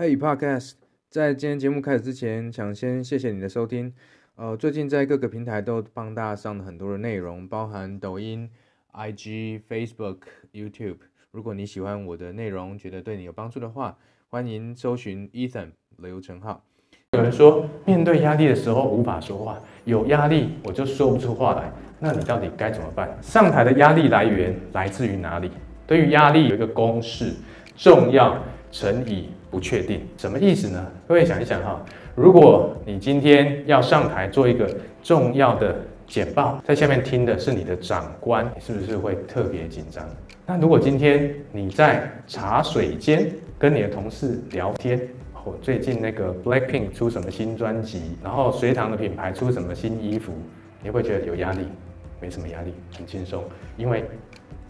Hey Podcast，在今天节目开始之前，想先谢谢你的收听。呃，最近在各个平台都帮大家上了很多的内容，包含抖音、IG、Facebook、YouTube。如果你喜欢我的内容，觉得对你有帮助的话，欢迎搜寻 Ethan 刘成浩。有人说，面对压力的时候无法说话，有压力我就说不出话来。那你到底该怎么办？上台的压力来源来自于哪里？对于压力有一个公式：重要乘以不确定。什么意思呢？各位想一想哈，如果你今天要上台做一个重要的简报，在下面听的是你的长官，你是不是会特别紧张？那如果今天你在茶水间跟你的同事聊天，我最近那个 Blackpink 出什么新专辑，然后随堂的品牌出什么新衣服，你会觉得有压力？没什么压力，很轻松，因为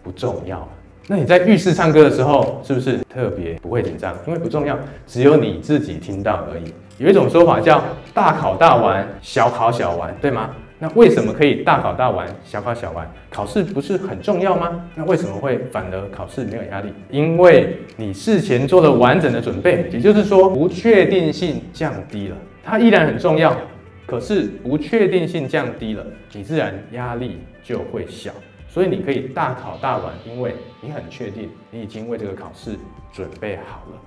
不重要。那你在浴室唱歌的时候，是不是特别不会紧张？因为不重要，只有你自己听到而已。有一种说法叫“大考大玩，小考小玩”，对吗？那为什么可以大考大玩，小考小玩？考试不是很重要吗？那为什么会反而考试没有压力？因为你事前做了完整的准备，也就是说不确定性降低了。它依然很重要，可是不确定性降低了，你自然压力就会小。所以你可以大考大玩，因为你很确定你已经为这个考试准备好了。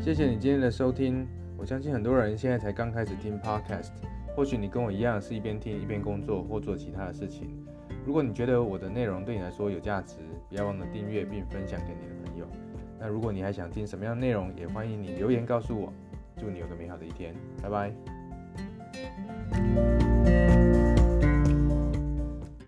谢谢你今天的收听。我相信很多人现在才刚开始听 Podcast，或许你跟我一样是一边听一边工作或做其他的事情。如果你觉得我的内容对你来说有价值，不要忘了订阅并分享给你的朋友。那如果你还想听什么样的内容，也欢迎你留言告诉我。祝你有个美好的一天，拜拜。